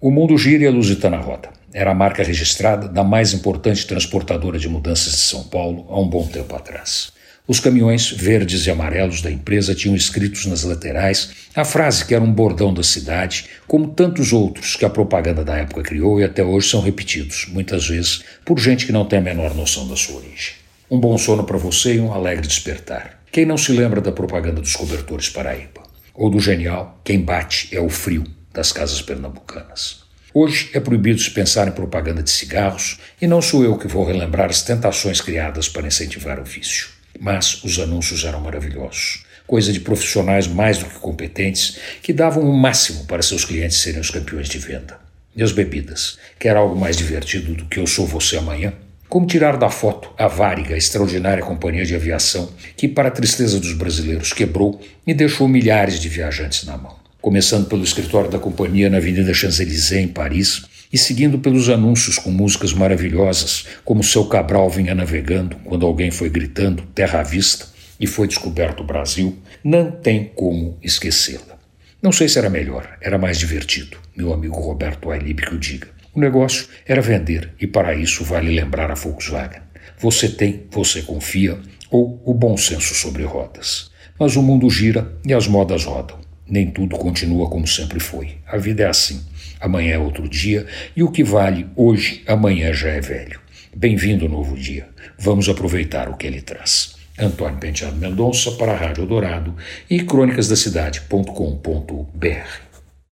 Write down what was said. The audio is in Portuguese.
O mundo gira e a Lusitana roda. Era a marca registrada da mais importante transportadora de mudanças de São Paulo há um bom tempo atrás. Os caminhões verdes e amarelos da empresa tinham escritos nas laterais a frase que era um bordão da cidade, como tantos outros que a propaganda da época criou e até hoje são repetidos, muitas vezes por gente que não tem a menor noção da sua origem. Um bom sono para você e um alegre despertar. Quem não se lembra da propaganda dos cobertores Paraíba? Ou do genial Quem bate é o frio das casas pernambucanas. Hoje é proibido se pensar em propaganda de cigarros e não sou eu que vou relembrar as tentações criadas para incentivar o vício. Mas os anúncios eram maravilhosos, coisa de profissionais mais do que competentes que davam o máximo para seus clientes serem os campeões de venda. As bebidas, quer algo mais divertido do que Eu Sou Você Amanhã? Como tirar da foto a Váriga, extraordinária companhia de aviação que, para a tristeza dos brasileiros, quebrou e deixou milhares de viajantes na mão começando pelo escritório da companhia na Avenida Champs-Élysées, em Paris, e seguindo pelos anúncios com músicas maravilhosas, como Seu Cabral vinha navegando quando alguém foi gritando Terra à Vista e foi descoberto o Brasil, não tem como esquecê-la. Não sei se era melhor, era mais divertido, meu amigo Roberto Ailib que o diga. O negócio era vender e para isso vale lembrar a Volkswagen. Você tem, você confia, ou o bom senso sobre rodas. Mas o mundo gira e as modas rodam. Nem tudo continua como sempre foi. A vida é assim. Amanhã é outro dia e o que vale hoje, amanhã já é velho. Bem-vindo ao novo dia. Vamos aproveitar o que ele traz. Antônio Penteado Mendonça para a Rádio Dourado e crônicasdacidade.com.br.